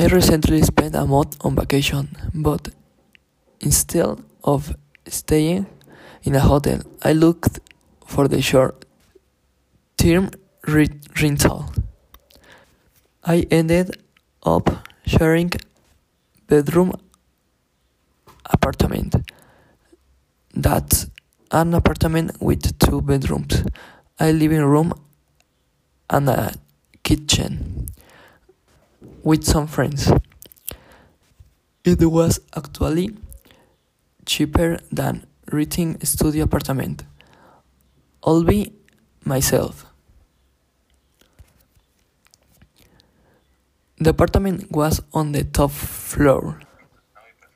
I recently spent a month on vacation, but instead of staying in a hotel, I looked for the short term rental. I ended up sharing bedroom apartment. That's an apartment with two bedrooms, a living room, and a kitchen with some friends. It was actually cheaper than renting a studio apartment. I'll be myself. The apartment was on the top floor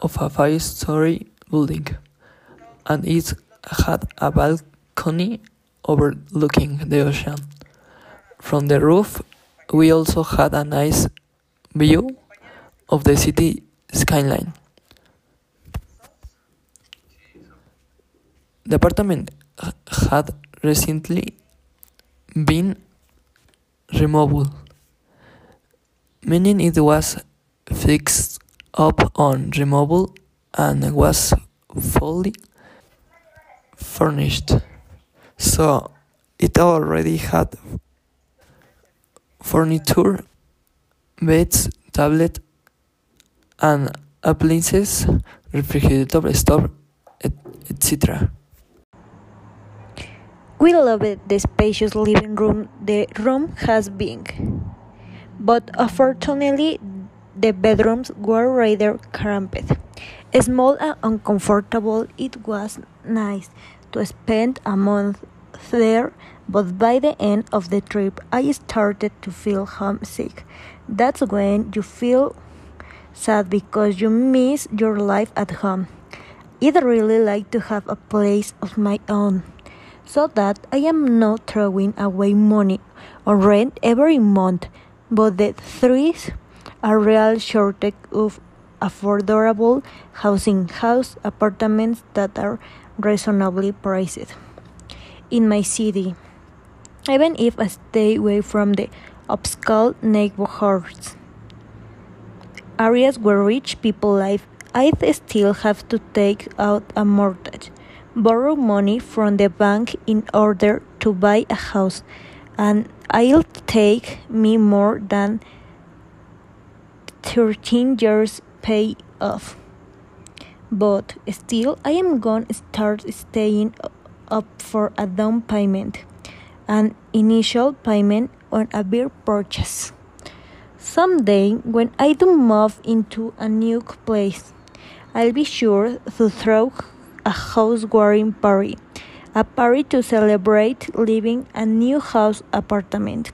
of a five-story building, and it had a balcony overlooking the ocean. From the roof, we also had a nice view of the city skyline. The apartment had recently been removed, meaning it was fixed up on removal and was fully furnished. So it already had furniture, beds, tablet, and appliances, refrigerator, stove, etc. We loved the spacious living room the room has been, but unfortunately the bedrooms were rather cramped. Small and uncomfortable, it was nice to spend a month there, but by the end of the trip, I started to feel homesick. That's when you feel sad because you miss your life at home. I'd really like to have a place of my own so that I am not throwing away money or rent every month, but the threes a real shortage of affordable housing house apartments that are reasonably priced in my city even if I stay away from the upscale neighborhoods areas where rich people live I'd still have to take out a mortgage borrow money from the bank in order to buy a house and it'll take me more than 13 years pay off. But still, I am to start staying up for a down payment, an initial payment on a beer purchase. Someday, when I do move into a new place, I'll be sure to throw a housewarming party, a party to celebrate living a new house apartment.